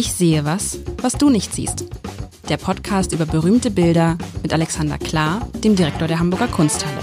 Ich sehe was, was du nicht siehst. Der Podcast über berühmte Bilder mit Alexander Klar, dem Direktor der Hamburger Kunsthalle.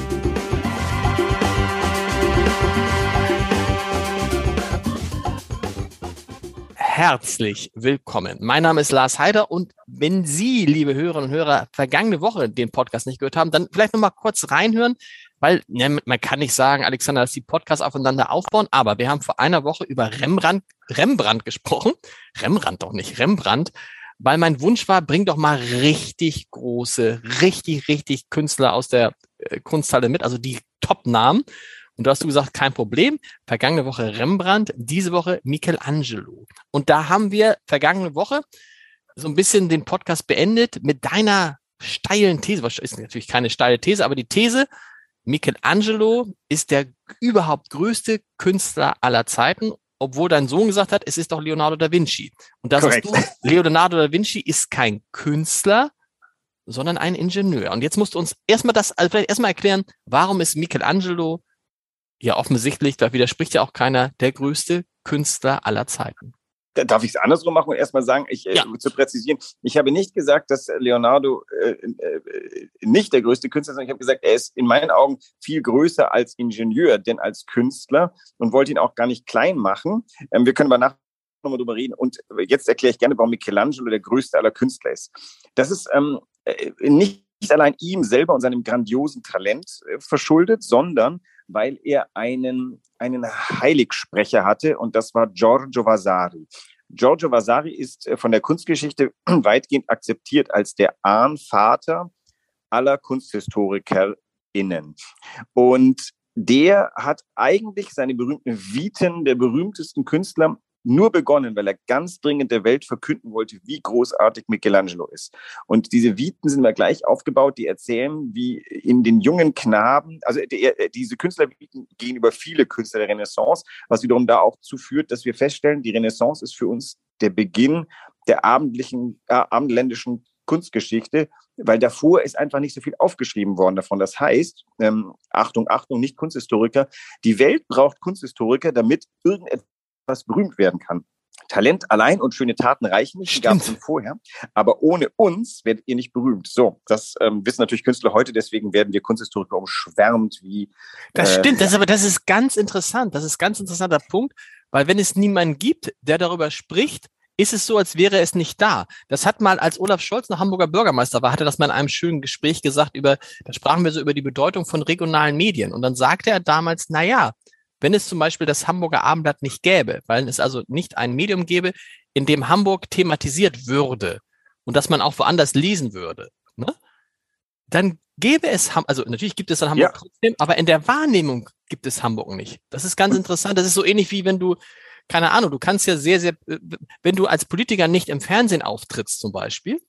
Herzlich willkommen. Mein Name ist Lars Heider und wenn Sie, liebe Hörerinnen und Hörer, vergangene Woche den Podcast nicht gehört haben, dann vielleicht noch mal kurz reinhören, weil ja, man kann nicht sagen, Alexander, dass die Podcasts aufeinander aufbauen, aber wir haben vor einer Woche über Rembrandt, Rembrandt gesprochen. Rembrandt doch nicht, Rembrandt, weil mein Wunsch war, bring doch mal richtig große, richtig, richtig Künstler aus der äh, Kunsthalle mit, also die Top-Namen. Und da hast du gesagt, kein Problem. Vergangene Woche Rembrandt, diese Woche Michelangelo. Und da haben wir vergangene Woche so ein bisschen den Podcast beendet mit deiner steilen These. Was ist natürlich keine steile These, aber die These, Michelangelo ist der überhaupt größte Künstler aller Zeiten, obwohl dein Sohn gesagt hat, es ist doch Leonardo da Vinci. Und da sagst du, Leonardo da Vinci ist kein Künstler, sondern ein Ingenieur. Und jetzt musst du uns erstmal das, also vielleicht erstmal erklären, warum ist Michelangelo ja offensichtlich, da widerspricht ja auch keiner, der größte Künstler aller Zeiten darf ich es andersrum machen und erstmal sagen, ich, äh, ja. äh, zu präzisieren, ich habe nicht gesagt, dass Leonardo äh, äh, nicht der größte Künstler ist, sondern ich habe gesagt, er ist in meinen Augen viel größer als Ingenieur, denn als Künstler und wollte ihn auch gar nicht klein machen. Ähm, wir können aber nach nochmal drüber reden. Und jetzt erkläre ich gerne, warum Michelangelo der größte aller Künstler ist. Das ist ähm, äh, nicht allein ihm selber und seinem grandiosen Talent äh, verschuldet, sondern weil er einen, einen Heiligsprecher hatte und das war Giorgio Vasari. Giorgio Vasari ist äh, von der Kunstgeschichte weitgehend akzeptiert als der Ahnvater aller KunsthistorikerInnen. Und der hat eigentlich seine berühmten Viten der berühmtesten Künstler nur begonnen, weil er ganz dringend der Welt verkünden wollte, wie großartig Michelangelo ist. Und diese Viten sind mir gleich aufgebaut, die erzählen, wie in den jungen Knaben, also die, diese Künstlerviten gehen über viele Künstler der Renaissance, was wiederum da auch zuführt, dass wir feststellen, die Renaissance ist für uns der Beginn der abendlichen, äh, abendländischen Kunstgeschichte, weil davor ist einfach nicht so viel aufgeschrieben worden davon. Das heißt, ähm, Achtung, Achtung, nicht Kunsthistoriker, die Welt braucht Kunsthistoriker, damit irgendetwas was berühmt werden kann. Talent allein und schöne Taten reichen nicht, die gab es schon vorher. Aber ohne uns werdet ihr nicht berühmt. So, das ähm, wissen natürlich Künstler heute, deswegen werden wir Kunsthistoriker umschwärmt wie. Das äh, stimmt, das ist aber das ist ganz interessant. Das ist ein ganz interessanter Punkt, weil wenn es niemanden gibt, der darüber spricht, ist es so, als wäre es nicht da. Das hat mal, als Olaf Scholz noch Hamburger Bürgermeister war, hatte das mal in einem schönen Gespräch gesagt über, da sprachen wir so über die Bedeutung von regionalen Medien. Und dann sagte er damals, na ja, wenn es zum Beispiel das Hamburger Abendblatt nicht gäbe, weil es also nicht ein Medium gäbe, in dem Hamburg thematisiert würde und dass man auch woanders lesen würde, ne? dann gäbe es, also natürlich gibt es dann Hamburg ja. trotzdem, aber in der Wahrnehmung gibt es Hamburg nicht. Das ist ganz interessant. Das ist so ähnlich wie wenn du, keine Ahnung, du kannst ja sehr, sehr, wenn du als Politiker nicht im Fernsehen auftrittst zum Beispiel,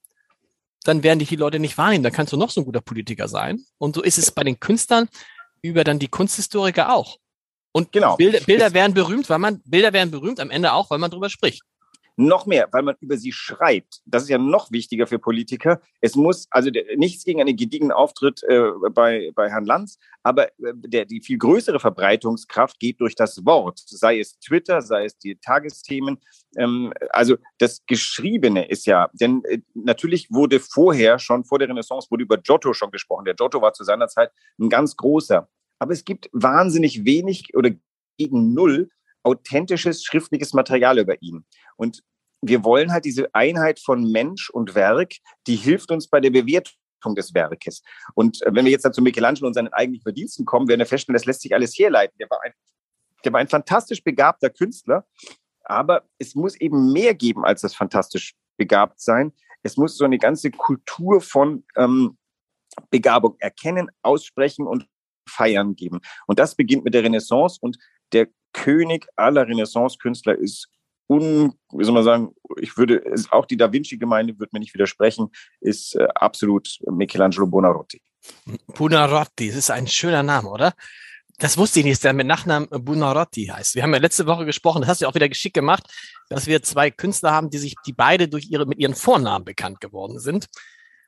dann werden dich die Leute nicht wahrnehmen. Dann kannst du noch so ein guter Politiker sein. Und so ist es bei den Künstlern über dann die Kunsthistoriker auch. Und genau. Bilder, Bilder werden berühmt, weil man, Bilder werden berühmt am Ende auch, weil man drüber spricht. Noch mehr, weil man über sie schreibt. Das ist ja noch wichtiger für Politiker. Es muss, also der, nichts gegen einen gediegenen Auftritt äh, bei, bei Herrn Lanz, aber äh, der, die viel größere Verbreitungskraft geht durch das Wort, sei es Twitter, sei es die Tagesthemen. Ähm, also das Geschriebene ist ja, denn äh, natürlich wurde vorher schon, vor der Renaissance, wurde über Giotto schon gesprochen. Der Giotto war zu seiner Zeit ein ganz großer aber es gibt wahnsinnig wenig oder gegen null authentisches schriftliches Material über ihn. Und wir wollen halt diese Einheit von Mensch und Werk, die hilft uns bei der Bewertung des Werkes. Und äh, wenn wir jetzt dann zu Michelangelo und seinen eigentlichen Verdiensten kommen, werden wir feststellen, das lässt sich alles herleiten. Der war ein, der war ein fantastisch begabter Künstler, aber es muss eben mehr geben als das fantastisch begabt sein. Es muss so eine ganze Kultur von ähm, Begabung erkennen, aussprechen und Feiern geben. Und das beginnt mit der Renaissance und der König aller Renaissance-Künstler ist un, wie soll man sagen, ich würde, auch die Da Vinci-Gemeinde wird mir nicht widersprechen, ist äh, absolut Michelangelo Buonarroti. Buonarroti, das ist ein schöner Name, oder? Das wusste ich nicht, dass der mit Nachnamen Buonarroti heißt. Wir haben ja letzte Woche gesprochen, das hast du ja auch wieder geschickt gemacht, dass wir zwei Künstler haben, die sich, die beide durch ihre, mit ihren Vornamen bekannt geworden sind.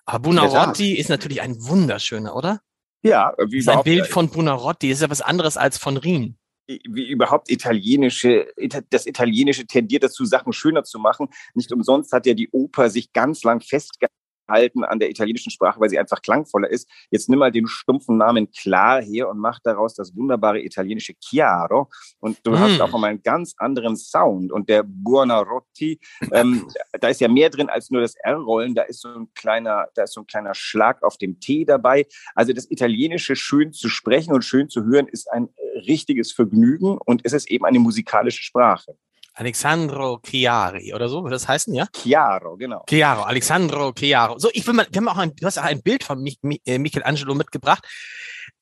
Aber Buonarroti ist natürlich ein wunderschöner, oder? Ja, wie Sein Bild von Buonarroti ist ja was anderes als von Rien. wie überhaupt italienische, das Italienische tendiert dazu, Sachen schöner zu machen. Nicht umsonst hat ja die Oper sich ganz lang festgehalten halten an der italienischen Sprache, weil sie einfach klangvoller ist. Jetzt nimm mal den stumpfen Namen Klar her und mach daraus das wunderbare italienische Chiaro. Und du mm. hast auch mal einen ganz anderen Sound. Und der Buonarroti, ähm, da ist ja mehr drin als nur das R-Rollen. Da ist so ein kleiner, da ist so ein kleiner Schlag auf dem T dabei. Also das Italienische schön zu sprechen und schön zu hören ist ein richtiges Vergnügen und es ist eben eine musikalische Sprache. Alexandro Chiari oder so, würde das heißen, ja? Chiaro, genau. Chiaro, Alexandro Chiaro. So, ich will mal, wir haben auch ein, du hast auch ein Bild von äh, Michelangelo mitgebracht.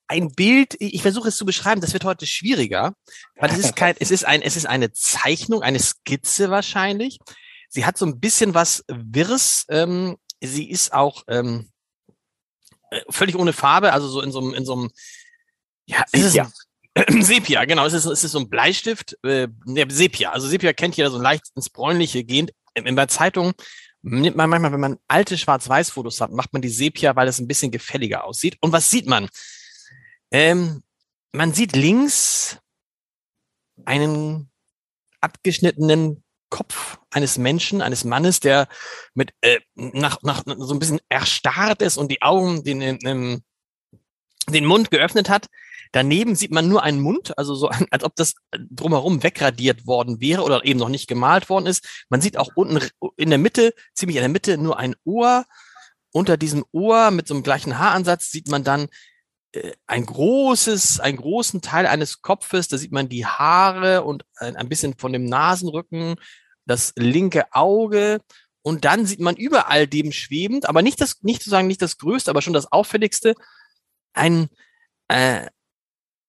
Ein Bild, ich versuche es zu beschreiben, das wird heute schwieriger, weil es ist kein, es ist ein, es ist eine Zeichnung, eine Skizze wahrscheinlich. Sie hat so ein bisschen was Wirres. Ähm, sie ist auch ähm, äh, völlig ohne Farbe, also so in so einem, in so einem, ja, ist es ein, Sepia, genau. Es ist, es ist so ein Bleistift. Äh, ne, Sepia. Also Sepia kennt jeder so leicht ins Bräunliche gehend. In der Zeitung nimmt man manchmal, wenn man alte Schwarz-Weiß-Fotos hat, macht man die Sepia, weil es ein bisschen gefälliger aussieht. Und was sieht man? Ähm, man sieht links einen abgeschnittenen Kopf eines Menschen, eines Mannes, der mit äh, nach, nach so ein bisschen erstarrt ist und die Augen den, den, den Mund geöffnet hat. Daneben sieht man nur einen Mund, also so, als ob das drumherum wegradiert worden wäre oder eben noch nicht gemalt worden ist. Man sieht auch unten in der Mitte, ziemlich in der Mitte, nur ein Ohr. Unter diesem Ohr mit so einem gleichen Haaransatz sieht man dann äh, ein großes, einen großen Teil eines Kopfes. Da sieht man die Haare und ein, ein bisschen von dem Nasenrücken, das linke Auge. Und dann sieht man überall dem schwebend, aber nicht das, nicht zu sagen, nicht das größte, aber schon das auffälligste, ein, äh,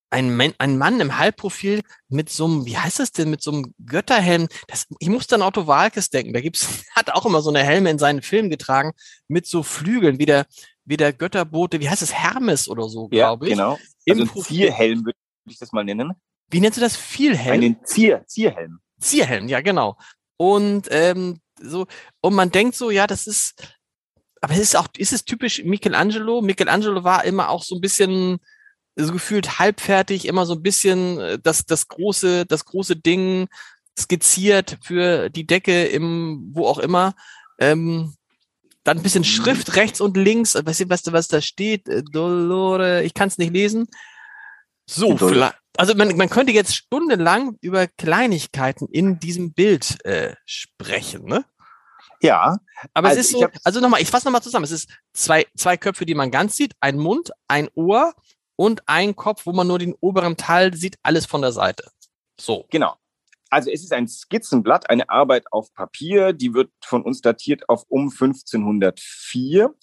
ein, Man, ein Mann im Halbprofil mit so einem, wie heißt das denn, mit so einem Götterhelm. Das, ich muss dann Otto Walkes denken. Da gibt's, hat auch immer so eine Helme in seinen Filmen getragen mit so Flügeln, wie der, wie der Götterbote, wie heißt es, Hermes oder so, glaube ich. Genau. Also ein Zierhelm würde ich das mal nennen. Wie nennst du das? Vielhelm? Einen Zier, Zierhelm. Zierhelm, ja, genau. Und ähm, so, und man denkt so, ja, das ist, aber es ist auch, ist es typisch Michelangelo? Michelangelo war immer auch so ein bisschen, so gefühlt halbfertig, immer so ein bisschen äh, das, das große, das große Ding skizziert für die Decke im, wo auch immer. Ähm, dann ein bisschen mhm. Schrift rechts und links. Weißt du, was, was da steht? Äh, Dolore, ich kann es nicht lesen. So, vielleicht. Also man, man könnte jetzt stundenlang über Kleinigkeiten in diesem Bild äh, sprechen, ne? Ja. Aber also es ist so, also nochmal, ich fasse nochmal zusammen. Es ist zwei, zwei Köpfe, die man ganz sieht, ein Mund, ein Ohr und ein Kopf, wo man nur den oberen Teil sieht, alles von der Seite. So. Genau. Also es ist ein Skizzenblatt, eine Arbeit auf Papier, die wird von uns datiert auf um 1504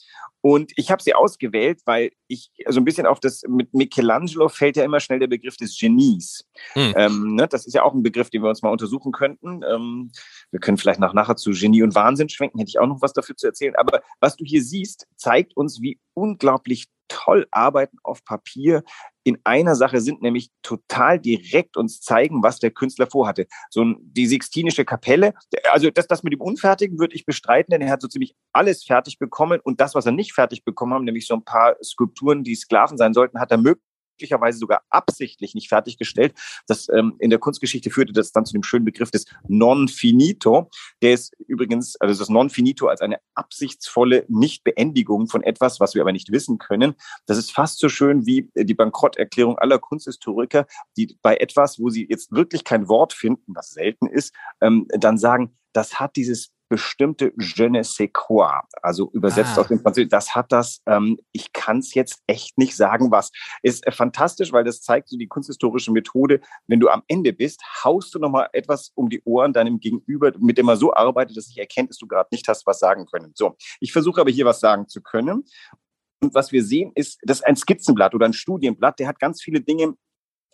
und ich habe sie ausgewählt, weil ich so also ein bisschen auf das, mit Michelangelo fällt ja immer schnell der Begriff des Genies. Hm. Ähm, ne, das ist ja auch ein Begriff, den wir uns mal untersuchen könnten. Ähm, wir können vielleicht nach nachher zu Genie und Wahnsinn schwenken, hätte ich auch noch was dafür zu erzählen. Aber was du hier siehst, zeigt uns, wie unglaublich toll Arbeiten auf Papier in einer Sache sind, nämlich total direkt uns zeigen, was der Künstler vorhatte. So die Sixtinische Kapelle, also das, das mit dem Unfertigen würde ich bestreiten, denn er hat so ziemlich alles fertig bekommen und das, was er nicht fertig bekommen hat, nämlich so ein paar Skulpturen, die Sklaven sein sollten, hat er möglich möglicherweise sogar absichtlich nicht fertiggestellt. Das ähm, in der Kunstgeschichte führte das dann zu dem schönen Begriff des non finito. Der ist übrigens, also das non finito als eine absichtsvolle Nichtbeendigung von etwas, was wir aber nicht wissen können. Das ist fast so schön wie die Bankrotterklärung aller Kunsthistoriker, die bei etwas, wo sie jetzt wirklich kein Wort finden, was selten ist, ähm, dann sagen, das hat dieses bestimmte Je ne sais quoi, also übersetzt ah. aus dem Französischen. Das hat das, ähm, ich kann es jetzt echt nicht sagen, was. Ist äh, fantastisch, weil das zeigt so die kunsthistorische Methode. Wenn du am Ende bist, haust du nochmal etwas um die Ohren deinem Gegenüber, mit dem er so arbeitet, dass ich erkennt, dass du gerade nicht hast was sagen können. So, ich versuche aber hier was sagen zu können. Und was wir sehen, ist, das ist ein Skizzenblatt oder ein Studienblatt, der hat ganz viele Dinge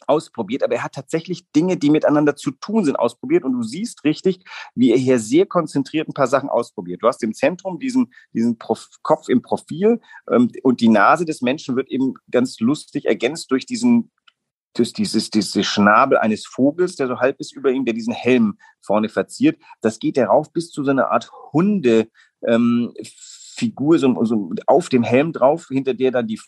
ausprobiert, aber er hat tatsächlich Dinge, die miteinander zu tun sind, ausprobiert. Und du siehst richtig, wie er hier sehr konzentriert ein paar Sachen ausprobiert. Du hast im Zentrum diesen, diesen Prof Kopf im Profil ähm, und die Nase des Menschen wird eben ganz lustig ergänzt durch diesen durch dieses, dieses Schnabel eines Vogels, der so halb ist über ihm, der diesen Helm vorne verziert. Das geht darauf bis zu so einer Art Hunde, ähm, Figur so, so auf dem Helm drauf, hinter der dann die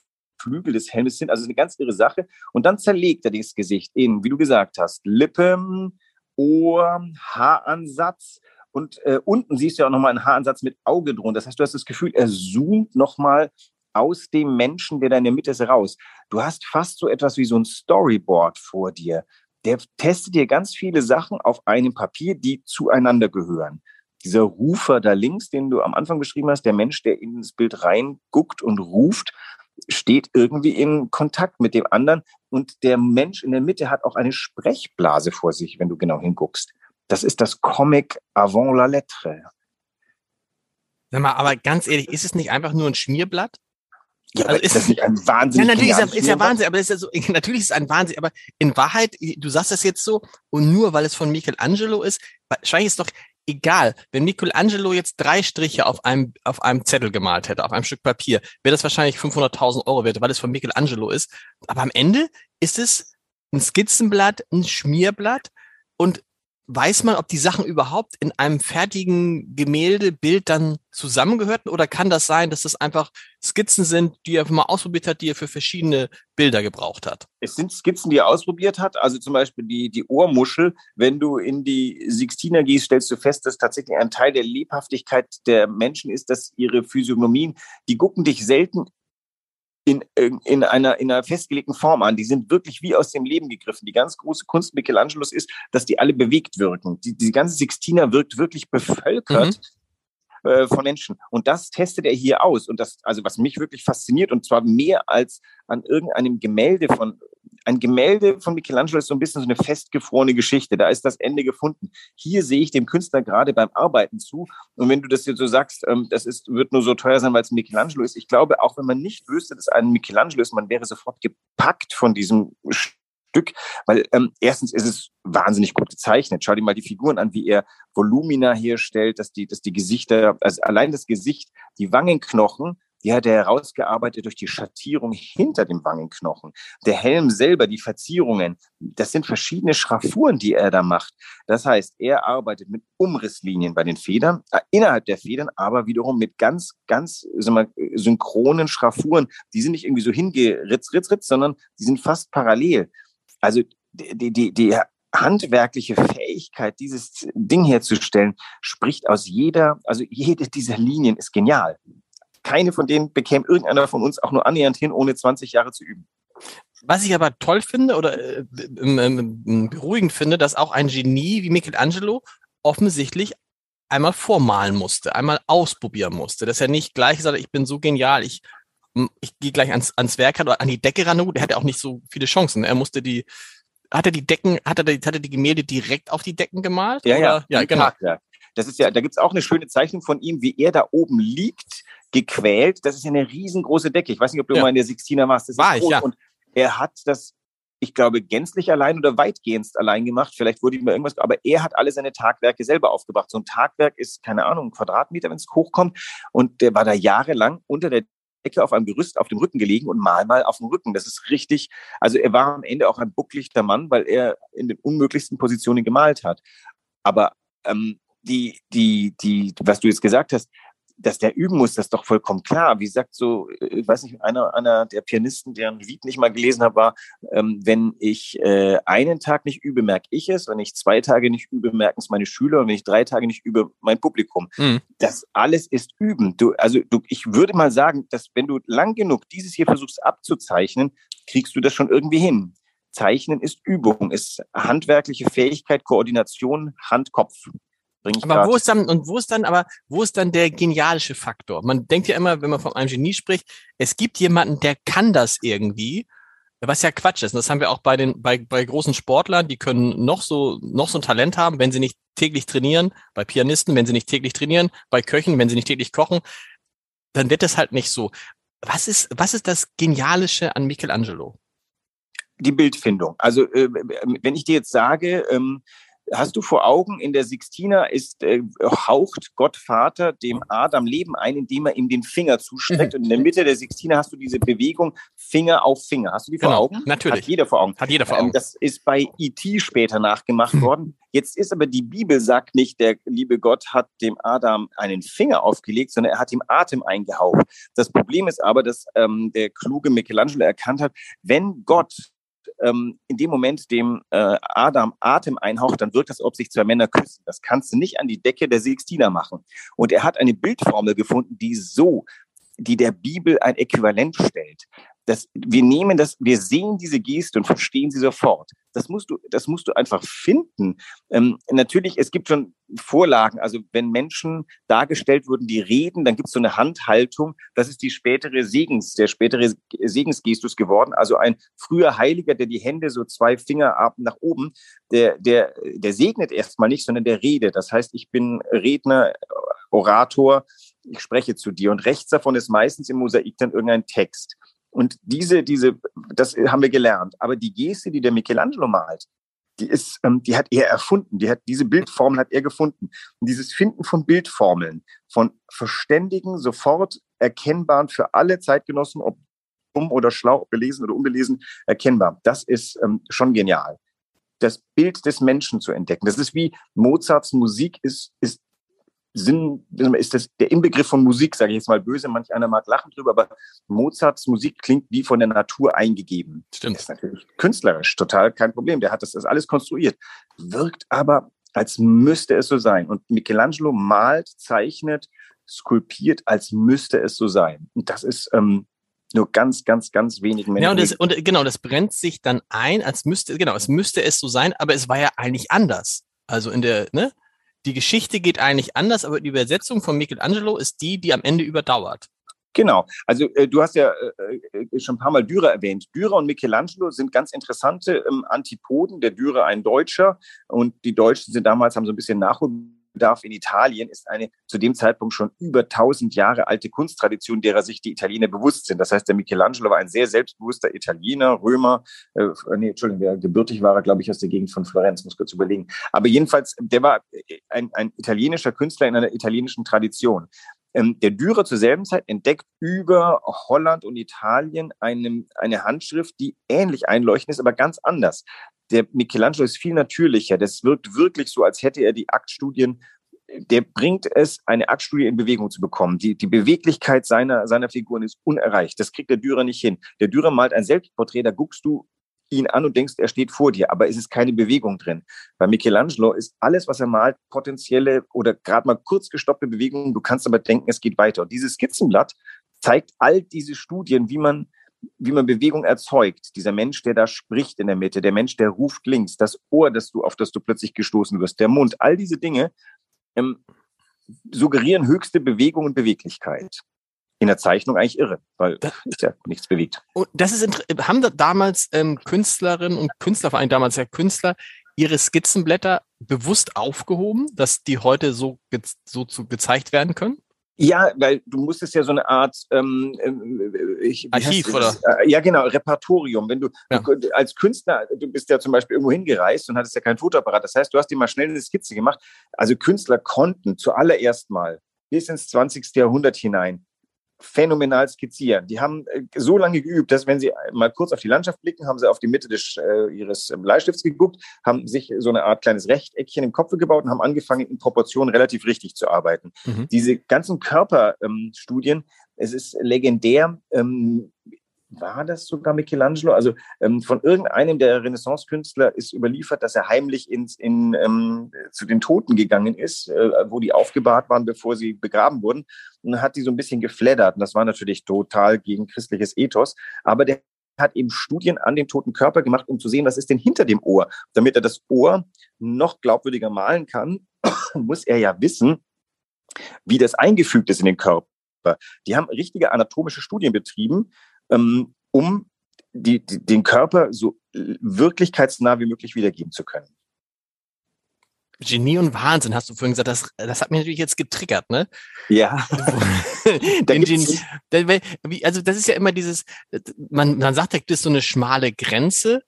Flügel des Helmes sind. Also eine ganz irre Sache. Und dann zerlegt er das Gesicht in, wie du gesagt hast, Lippen, Ohr, Haaransatz. Und äh, unten siehst du ja auch nochmal einen Haaransatz mit Auge drunter. Das heißt, du hast das Gefühl, er zoomt nochmal aus dem Menschen, der da in der Mitte ist, raus. Du hast fast so etwas wie so ein Storyboard vor dir. Der testet dir ganz viele Sachen auf einem Papier, die zueinander gehören. Dieser Rufer da links, den du am Anfang beschrieben hast, der Mensch, der in das Bild reinguckt und ruft, steht irgendwie in Kontakt mit dem anderen. Und der Mensch in der Mitte hat auch eine Sprechblase vor sich, wenn du genau hinguckst. Das ist das Comic avant la lettre. Sag mal, aber ganz ehrlich, ist es nicht einfach nur ein Schmierblatt? Ja, also ist das nicht ein Wahnsinn? Ja, natürlich ist, ja, ist ja Wahnsinn, aber ist ja so, natürlich ist es ein Wahnsinn, aber in Wahrheit, du sagst das jetzt so, und nur weil es von Michelangelo ist, wahrscheinlich ist doch egal, wenn Michelangelo jetzt drei Striche auf einem, auf einem Zettel gemalt hätte, auf einem Stück Papier, wäre das wahrscheinlich 500.000 Euro wert, weil es von Michelangelo ist. Aber am Ende ist es ein Skizzenblatt, ein Schmierblatt und weiß man, ob die Sachen überhaupt in einem fertigen Gemäldebild dann zusammengehörten oder kann das sein, dass das einfach Skizzen sind, die er mal ausprobiert hat, die er für verschiedene Bilder gebraucht hat? Es sind Skizzen, die er ausprobiert hat, also zum Beispiel die, die Ohrmuschel. Wenn du in die Sixtina gehst, stellst du fest, dass tatsächlich ein Teil der Lebhaftigkeit der Menschen ist, dass ihre Physiognomien, die gucken dich selten in, in, einer, in einer festgelegten Form an. Die sind wirklich wie aus dem Leben gegriffen. Die ganz große Kunst Michelangelos ist, dass die alle bewegt wirken. Die, die ganze Sixtina wirkt wirklich bevölkert. Mhm. Äh, von Menschen. Und das testet er hier aus. Und das, also was mich wirklich fasziniert, und zwar mehr als an irgendeinem Gemälde von ein Gemälde von Michelangelo ist so ein bisschen so eine festgefrorene Geschichte. Da ist das Ende gefunden. Hier sehe ich dem Künstler gerade beim Arbeiten zu. Und wenn du das jetzt so sagst, ähm, das ist, wird nur so teuer sein, weil es Michelangelo ist. Ich glaube, auch wenn man nicht wüsste, dass ein Michelangelo ist, man wäre sofort gepackt von diesem Stück, weil ähm, erstens ist es wahnsinnig gut gezeichnet. Schau dir mal die Figuren an, wie er Volumina herstellt, dass die, dass die Gesichter, also allein das Gesicht, die Wangenknochen die hat er herausgearbeitet durch die Schattierung hinter dem Wangenknochen. Der Helm selber, die Verzierungen, das sind verschiedene Schraffuren, die er da macht. Das heißt, er arbeitet mit Umrisslinien bei den Federn, äh, innerhalb der Federn, aber wiederum mit ganz, ganz sagen wir, synchronen Schraffuren. Die sind nicht irgendwie so hingeritzt, ritz, ritz, sondern die sind fast parallel. Also die, die, die handwerkliche Fähigkeit, dieses Ding herzustellen, spricht aus jeder, also jede dieser Linien ist genial keine von denen bekäme irgendeiner von uns auch nur annähernd hin, ohne 20 Jahre zu üben. Was ich aber toll finde oder äh, beruhigend finde, dass auch ein Genie wie Michelangelo offensichtlich einmal vormalen musste, einmal ausprobieren musste, dass er nicht gleich sagt, ich bin so genial, ich, ich gehe gleich ans, ans Werk oder an die Decke ran. Der hatte auch nicht so viele Chancen. Er musste die, hat er die Decken, hat er, hat er die Gemälde direkt auf die Decken gemalt? Ja, oder? ja, ja, genau. Das ist ja, da gibt's auch eine schöne Zeichnung von ihm, wie er da oben liegt gequält. Das ist ja eine riesengroße Decke. Ich weiß nicht, ob du ja. mal in der Sixtina warst. Das War ich, ja. Und er hat das, ich glaube, gänzlich allein oder weitgehend allein gemacht. Vielleicht wurde ihm irgendwas, aber er hat alle seine Tagwerke selber aufgebracht. So ein Tagwerk ist, keine Ahnung, ein Quadratmeter, wenn es hochkommt. Und der war da jahrelang unter der Decke auf einem Gerüst auf dem Rücken gelegen und mal mal auf dem Rücken. Das ist richtig. Also er war am Ende auch ein bucklichter Mann, weil er in den unmöglichsten Positionen gemalt hat. Aber ähm, die, die, die, was du jetzt gesagt hast, dass der üben muss, das ist doch vollkommen klar. Wie sagt so, äh, ich weiß nicht, einer, einer der Pianisten, deren Lied nicht mal gelesen habe, war, ähm, wenn ich äh, einen Tag nicht übe, merke ich es. Wenn ich zwei Tage nicht übe, merken es meine Schüler. Und wenn ich drei Tage nicht übe, mein Publikum. Mhm. Das alles ist Üben. Du, also du, ich würde mal sagen, dass wenn du lang genug dieses hier versuchst abzuzeichnen, kriegst du das schon irgendwie hin. Zeichnen ist Übung, ist handwerkliche Fähigkeit, Koordination, Hand, Kopf aber wo ist dann, und wo ist dann, aber wo ist dann der genialische Faktor? Man denkt ja immer, wenn man von einem Genie spricht, es gibt jemanden, der kann das irgendwie, was ja Quatsch ist. Und das haben wir auch bei den, bei, bei großen Sportlern, die können noch so, noch so ein Talent haben, wenn sie nicht täglich trainieren, bei Pianisten, wenn sie nicht täglich trainieren, bei Köchen, wenn sie nicht täglich kochen, dann wird das halt nicht so. Was ist, was ist das Genialische an Michelangelo? Die Bildfindung. Also, äh, wenn ich dir jetzt sage, ähm, Hast du vor Augen, in der Sixtina ist, äh, haucht Gott Vater dem Adam Leben ein, indem er ihm den Finger zustreckt. Mhm. Und in der Mitte der Sixtina hast du diese Bewegung Finger auf Finger. Hast du die vor genau, Augen? Natürlich. Hat jeder vor Augen. Hat jeder vor Augen. Ähm, das ist bei E.T. später nachgemacht mhm. worden. Jetzt ist aber die Bibel sagt nicht, der liebe Gott hat dem Adam einen Finger aufgelegt, sondern er hat ihm Atem eingehaucht. Das Problem ist aber, dass ähm, der kluge Michelangelo erkannt hat, wenn Gott ähm, in dem Moment dem äh, Adam Atem einhaucht, dann wirkt das, ob sich zwei Männer küssen. Das kannst du nicht an die Decke der Sixtina machen. Und er hat eine Bildformel gefunden, die so die der Bibel ein Äquivalent stellt das, wir nehmen das, wir sehen diese Geste und verstehen sie sofort. Das musst du, das musst du einfach finden. Ähm, natürlich, es gibt schon Vorlagen. Also wenn Menschen dargestellt wurden, die reden, dann gibt es so eine Handhaltung. Das ist die spätere Segens, der spätere Segensgestus geworden. Also ein früher Heiliger, der die Hände so zwei Finger ab nach oben, der, der, der segnet erstmal nicht, sondern der redet. Das heißt, ich bin Redner, Orator, ich spreche zu dir. Und rechts davon ist meistens im Mosaik dann irgendein Text. Und diese, diese, das haben wir gelernt. Aber die Geste, die der Michelangelo malt, die ist, ähm, die hat er erfunden. Die hat, diese Bildformel hat er gefunden. Und dieses Finden von Bildformeln, von verständigen, sofort erkennbaren für alle Zeitgenossen, ob dumm oder schlau, ob belesen oder unbelesen, erkennbar. Das ist ähm, schon genial. Das Bild des Menschen zu entdecken. Das ist wie Mozarts Musik ist, ist Sinn, ist das der Inbegriff von Musik, sage ich jetzt mal böse, manch einer mag lachen drüber, aber Mozarts Musik klingt wie von der Natur eingegeben. Stimmt. Das ist natürlich künstlerisch total kein Problem. Der hat das, das alles konstruiert. Wirkt aber, als müsste es so sein. Und Michelangelo malt, zeichnet, skulpiert, als müsste es so sein. Und das ist ähm, nur ganz, ganz, ganz wenigen Menschen. Ja, und, das, und genau, das brennt sich dann ein, als müsste, genau, es müsste es so sein, aber es war ja eigentlich anders. Also in der, ne? Die Geschichte geht eigentlich anders, aber die Übersetzung von Michelangelo ist die, die am Ende überdauert. Genau. Also äh, du hast ja äh, äh, schon ein paar Mal Dürer erwähnt. Dürer und Michelangelo sind ganz interessante ähm, Antipoden. Der Dürer ein Deutscher und die Deutschen sind damals haben so ein bisschen Nachholbedarf darf in Italien, ist eine zu dem Zeitpunkt schon über 1000 Jahre alte Kunsttradition, derer sich die Italiener bewusst sind. Das heißt, der Michelangelo war ein sehr selbstbewusster Italiener, Römer, äh, nee, Entschuldigung, gebürtig war glaube ich, aus der Gegend von Florenz, muss kurz überlegen. Aber jedenfalls, der war ein, ein italienischer Künstler in einer italienischen Tradition. Ähm, der Dürer zur selben Zeit entdeckt über Holland und Italien eine, eine Handschrift, die ähnlich einleuchtend ist, aber ganz anders der Michelangelo ist viel natürlicher. Das wirkt wirklich so, als hätte er die Aktstudien der bringt es, eine Aktstudie in Bewegung zu bekommen. Die, die Beweglichkeit seiner, seiner Figuren ist unerreicht. Das kriegt der Dürer nicht hin. Der Dürer malt ein Selbstporträt, da guckst du ihn an und denkst, er steht vor dir, aber es ist keine Bewegung drin. Bei Michelangelo ist alles, was er malt, potenzielle oder gerade mal kurz gestoppte Bewegungen. Du kannst aber denken, es geht weiter. Und dieses Skizzenblatt zeigt all diese Studien, wie man wie man Bewegung erzeugt. Dieser Mensch, der da spricht in der Mitte, der Mensch, der ruft links, das Ohr, das du, auf das du plötzlich gestoßen wirst, der Mund, all diese Dinge ähm, suggerieren höchste Bewegung und Beweglichkeit. In der Zeichnung eigentlich irre, weil das, ist ja nichts bewegt. Und das ist haben da damals ähm, Künstlerinnen und Künstler, vor allem damals ja Künstler, ihre Skizzenblätter bewusst aufgehoben, dass die heute so, so zu gezeigt werden können? Ja, weil du musstest ja so eine Art ähm, äh, ich, Archiv oder äh, ja genau Repertorium. Wenn du, ja. du, als Künstler, du bist ja zum Beispiel irgendwo hingereist und hattest ja kein Fotoapparat. Das heißt, du hast dir mal schnell eine Skizze gemacht. Also Künstler konnten zuallererst mal bis ins 20. Jahrhundert hinein phänomenal skizzieren. Die haben äh, so lange geübt, dass wenn sie mal kurz auf die Landschaft blicken, haben sie auf die Mitte des, äh, ihres ähm, Bleistifts geguckt, haben sich so eine Art kleines Rechteckchen im Kopf gebaut und haben angefangen, in Proportionen relativ richtig zu arbeiten. Mhm. Diese ganzen Körperstudien, ähm, es ist legendär, ähm, war das sogar Michelangelo? Also ähm, von irgendeinem der Renaissance-Künstler ist überliefert, dass er heimlich ins, in, ähm, zu den Toten gegangen ist, äh, wo die aufgebahrt waren, bevor sie begraben wurden, und hat die so ein bisschen gefleddert. Und das war natürlich total gegen christliches Ethos. Aber der hat eben Studien an dem toten Körper gemacht, um zu sehen, was ist denn hinter dem Ohr. Damit er das Ohr noch glaubwürdiger malen kann, muss er ja wissen, wie das eingefügt ist in den Körper. Die haben richtige anatomische Studien betrieben, ähm, um die, die, den Körper so wirklichkeitsnah wie möglich wiedergeben zu können. Genie und Wahnsinn, hast du vorhin gesagt. Das, das hat mich natürlich jetzt getriggert, ne? Ja. Genie, also das ist ja immer dieses, man, man sagt, das ist so eine schmale Grenze.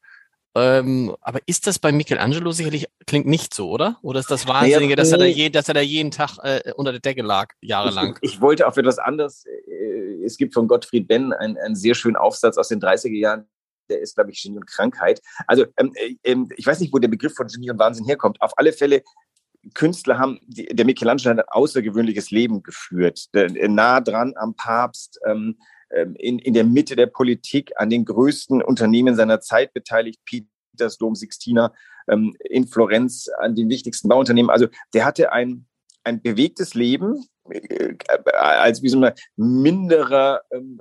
Ähm, aber ist das bei Michelangelo sicherlich, klingt nicht so, oder? Oder ist das Wahnsinnige, naja, dass, er da je, dass er da jeden Tag äh, unter der Decke lag, jahrelang? Ich, ich, wollte auf etwas anderes. Äh, es gibt von Gottfried Benn einen, einen sehr schönen Aufsatz aus den 30er Jahren, der ist, glaube ich, Genie und Krankheit. Also ähm, äh, ähm, ich weiß nicht, wo der Begriff von Genie und Wahnsinn herkommt. Auf alle Fälle, Künstler haben, die, der Michelangelo hat ein außergewöhnliches Leben geführt, der, nah dran am Papst, ähm, in, in der Mitte der Politik, an den größten Unternehmen seiner Zeit beteiligt, Petersdom, Sixtina, ähm, in Florenz, an den wichtigsten Bauunternehmen. Also der hatte ein, ein bewegtes Leben, äh, als wie so ein minderer ähm,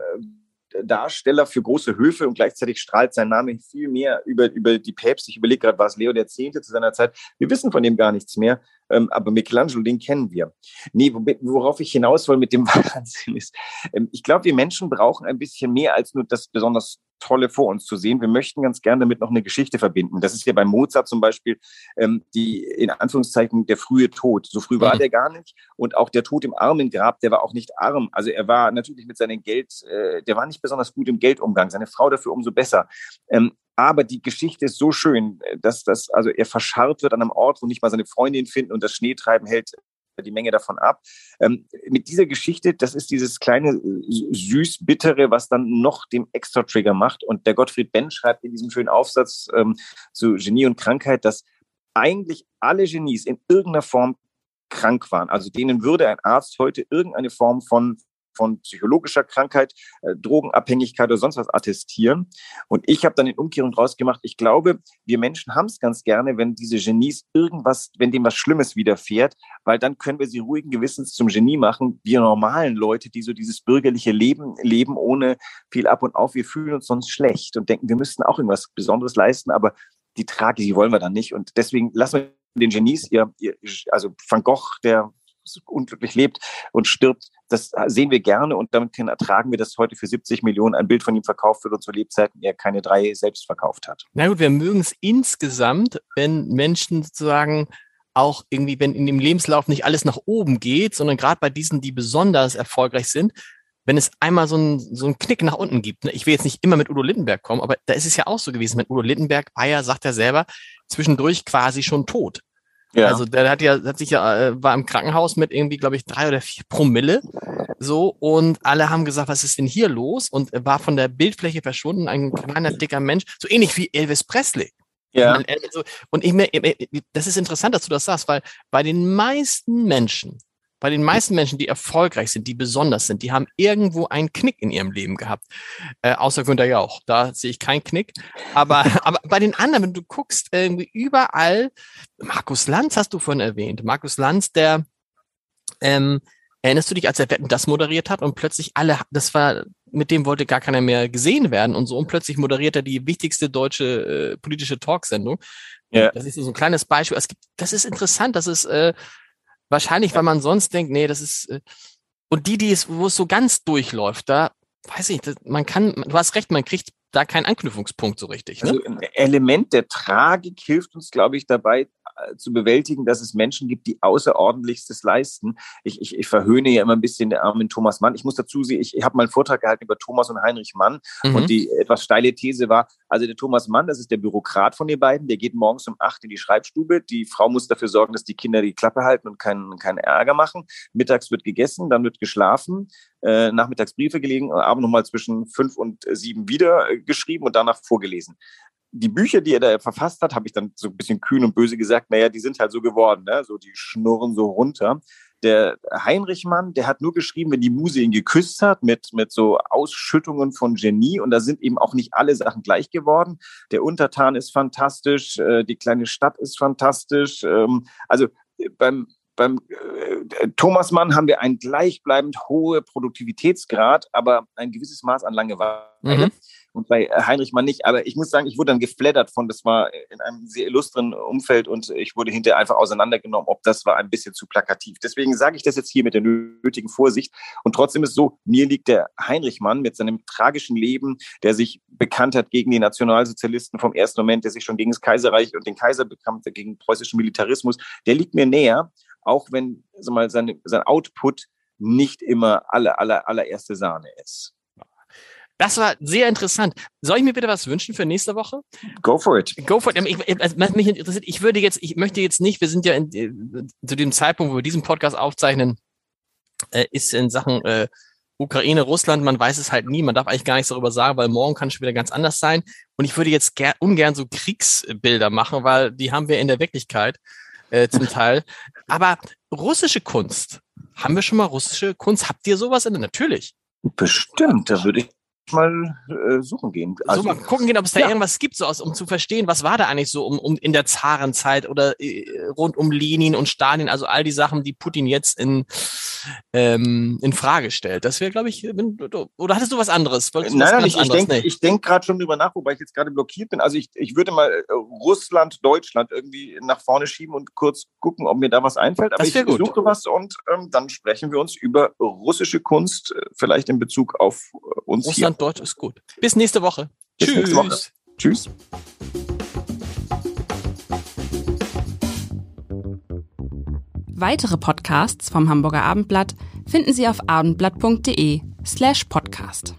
Darsteller für große Höfe und gleichzeitig strahlt sein Name viel mehr über, über die Päpste. Ich überlege gerade, war es Leo der Zehnte zu seiner Zeit? Wir wissen von dem gar nichts mehr. Ähm, aber Michelangelo, den kennen wir. Nee, worauf ich hinaus will mit dem Wahnsinn ist, ähm, ich glaube, wir Menschen brauchen ein bisschen mehr als nur das besonders Tolle vor uns zu sehen. Wir möchten ganz gerne damit noch eine Geschichte verbinden. Das ist ja bei Mozart zum Beispiel ähm, die, in Anführungszeichen, der frühe Tod. So früh war mhm. der gar nicht. Und auch der Tod im Armengrab, der war auch nicht arm. Also er war natürlich mit seinem Geld, äh, der war nicht besonders gut im Geldumgang. Seine Frau dafür umso besser. Ähm, aber die Geschichte ist so schön, dass das, also er verscharrt wird an einem Ort, wo nicht mal seine Freundin finden und das Schneetreiben hält die Menge davon ab. Ähm, mit dieser Geschichte, das ist dieses kleine süß-bittere, was dann noch dem Extra-Trigger macht. Und der Gottfried Benn schreibt in diesem schönen Aufsatz ähm, zu Genie und Krankheit, dass eigentlich alle Genies in irgendeiner Form krank waren. Also denen würde ein Arzt heute irgendeine Form von von psychologischer Krankheit, äh, Drogenabhängigkeit oder sonst was attestieren. Und ich habe dann den Umkehrung draus gemacht, ich glaube, wir Menschen haben es ganz gerne, wenn diese Genies irgendwas, wenn dem was Schlimmes widerfährt, weil dann können wir sie ruhigen Gewissens zum Genie machen. Wir normalen Leute, die so dieses bürgerliche Leben leben ohne viel ab und auf, wir fühlen uns sonst schlecht und denken, wir müssten auch irgendwas Besonderes leisten, aber die Tragik, die wollen wir dann nicht. Und deswegen lassen wir den Genies, ihr, ihr, also Van Gogh, der unglücklich lebt und stirbt, das sehen wir gerne und damit ertragen wir, dass heute für 70 Millionen ein Bild von ihm verkauft wird und zu Lebzeiten er keine drei selbst verkauft hat. Na gut, wir mögen es insgesamt, wenn Menschen sozusagen auch irgendwie, wenn in dem Lebenslauf nicht alles nach oben geht, sondern gerade bei diesen, die besonders erfolgreich sind, wenn es einmal so einen so einen Knick nach unten gibt. Ne? Ich will jetzt nicht immer mit Udo Lindenberg kommen, aber da ist es ja auch so gewesen. Mit Udo Lindenberg war ja, sagt er selber, zwischendurch quasi schon tot. Ja. Also der hat ja, hat sich ja, äh, war im Krankenhaus mit irgendwie, glaube ich, drei oder vier Promille. So, und alle haben gesagt, was ist denn hier los? Und er war von der Bildfläche verschwunden, ein kleiner, dicker Mensch, so ähnlich wie Elvis Presley. Ja. Und ich mir, das ist interessant, dass du das sagst, weil bei den meisten Menschen, bei den meisten Menschen, die erfolgreich sind, die besonders sind, die haben irgendwo einen Knick in ihrem Leben gehabt. Äh, außer Günther Jauch. Da sehe ich keinen Knick. Aber, aber bei den anderen, wenn du guckst, irgendwie überall, Markus Lanz hast du vorhin erwähnt. Markus Lanz, der, ähm, erinnerst du dich, als er das moderiert hat und plötzlich alle, das war, mit dem wollte gar keiner mehr gesehen werden und so und plötzlich moderiert er die wichtigste deutsche äh, politische Talksendung. Ja. Das ist so ein kleines Beispiel. Es gibt, das ist interessant, das ist, äh, Wahrscheinlich, weil man sonst denkt, nee, das ist. Äh, und die, die es, wo es so ganz durchläuft, da weiß ich, man kann, du hast recht, man kriegt da keinen Anknüpfungspunkt so richtig. Ne? Also ein Element der Tragik hilft uns, glaube ich, dabei, zu bewältigen, dass es Menschen gibt, die Außerordentlichstes leisten. Ich, ich, ich verhöhne ja immer ein bisschen den armen Thomas Mann. Ich muss dazu sehen, ich, ich habe mal einen Vortrag gehalten über Thomas und Heinrich Mann mhm. und die etwas steile These war, also der Thomas Mann, das ist der Bürokrat von den beiden, der geht morgens um acht in die Schreibstube. Die Frau muss dafür sorgen, dass die Kinder die Klappe halten und keinen, keinen Ärger machen. Mittags wird gegessen, dann wird geschlafen, äh, nachmittags Briefe gelegen, abends nochmal zwischen fünf und sieben wieder äh, geschrieben und danach vorgelesen die Bücher, die er da verfasst hat, habe ich dann so ein bisschen kühn und böse gesagt, naja, die sind halt so geworden, ne? so die schnurren so runter. Der Heinrich Mann, der hat nur geschrieben, wenn die Muse ihn geküsst hat, mit, mit so Ausschüttungen von Genie. Und da sind eben auch nicht alle Sachen gleich geworden. Der Untertan ist fantastisch, äh, die kleine Stadt ist fantastisch. Ähm, also äh, beim, beim äh, Thomas Mann haben wir einen gleichbleibend hohen Produktivitätsgrad, aber ein gewisses Maß an Langeweile. Mhm und bei Heinrich Mann nicht. Aber ich muss sagen, ich wurde dann geflattert von, das war in einem sehr illustren Umfeld und ich wurde hinterher einfach auseinandergenommen, ob das war ein bisschen zu plakativ. Deswegen sage ich das jetzt hier mit der nötigen Vorsicht. Und trotzdem ist es so, mir liegt der Heinrich Mann mit seinem tragischen Leben, der sich bekannt hat gegen die Nationalsozialisten vom ersten Moment, der sich schon gegen das Kaiserreich und den Kaiser bekannte, gegen preußischen Militarismus, der liegt mir näher, auch wenn sag mal, seine, sein Output nicht immer aller, aller, allererste Sahne ist. Das war sehr interessant. Soll ich mir bitte was wünschen für nächste Woche? Go for it. Go for it. Ich, also, mich interessiert, ich würde jetzt, ich möchte jetzt nicht, wir sind ja in, äh, zu dem Zeitpunkt, wo wir diesen Podcast aufzeichnen, äh, ist in Sachen äh, Ukraine, Russland, man weiß es halt nie, man darf eigentlich gar nichts darüber sagen, weil morgen kann es schon wieder ganz anders sein. Und ich würde jetzt ger ungern so Kriegsbilder machen, weil die haben wir in der Wirklichkeit äh, zum Teil. Aber russische Kunst, haben wir schon mal russische Kunst? Habt ihr sowas? Natürlich. Bestimmt, da würde ich mal äh, suchen gehen. Also, so mal gucken gehen, ob es da ja. irgendwas gibt, so aus, um zu verstehen, was war da eigentlich so um, um in der Zarenzeit oder äh, rund um Lenin und Stalin, also all die Sachen, die Putin jetzt in ähm, in Frage stellt. Das wäre, glaube ich, oder hattest du was anderes? Wolltest nein, nein, ich, ich denke nee. denk gerade schon drüber nach, wobei ich jetzt gerade blockiert bin. Also ich, ich würde mal äh, Russland, Deutschland irgendwie nach vorne schieben und kurz gucken, ob mir da was einfällt. Aber ich gut. suche was und ähm, dann sprechen wir uns über russische Kunst, äh, vielleicht in Bezug auf äh, uns Russland, hier. Deutsch ist gut. Bis nächste Woche. Bis Tschüss. Nächste Woche. Tschüss. Weitere Podcasts vom Hamburger Abendblatt finden Sie auf abendblatt.de slash podcast.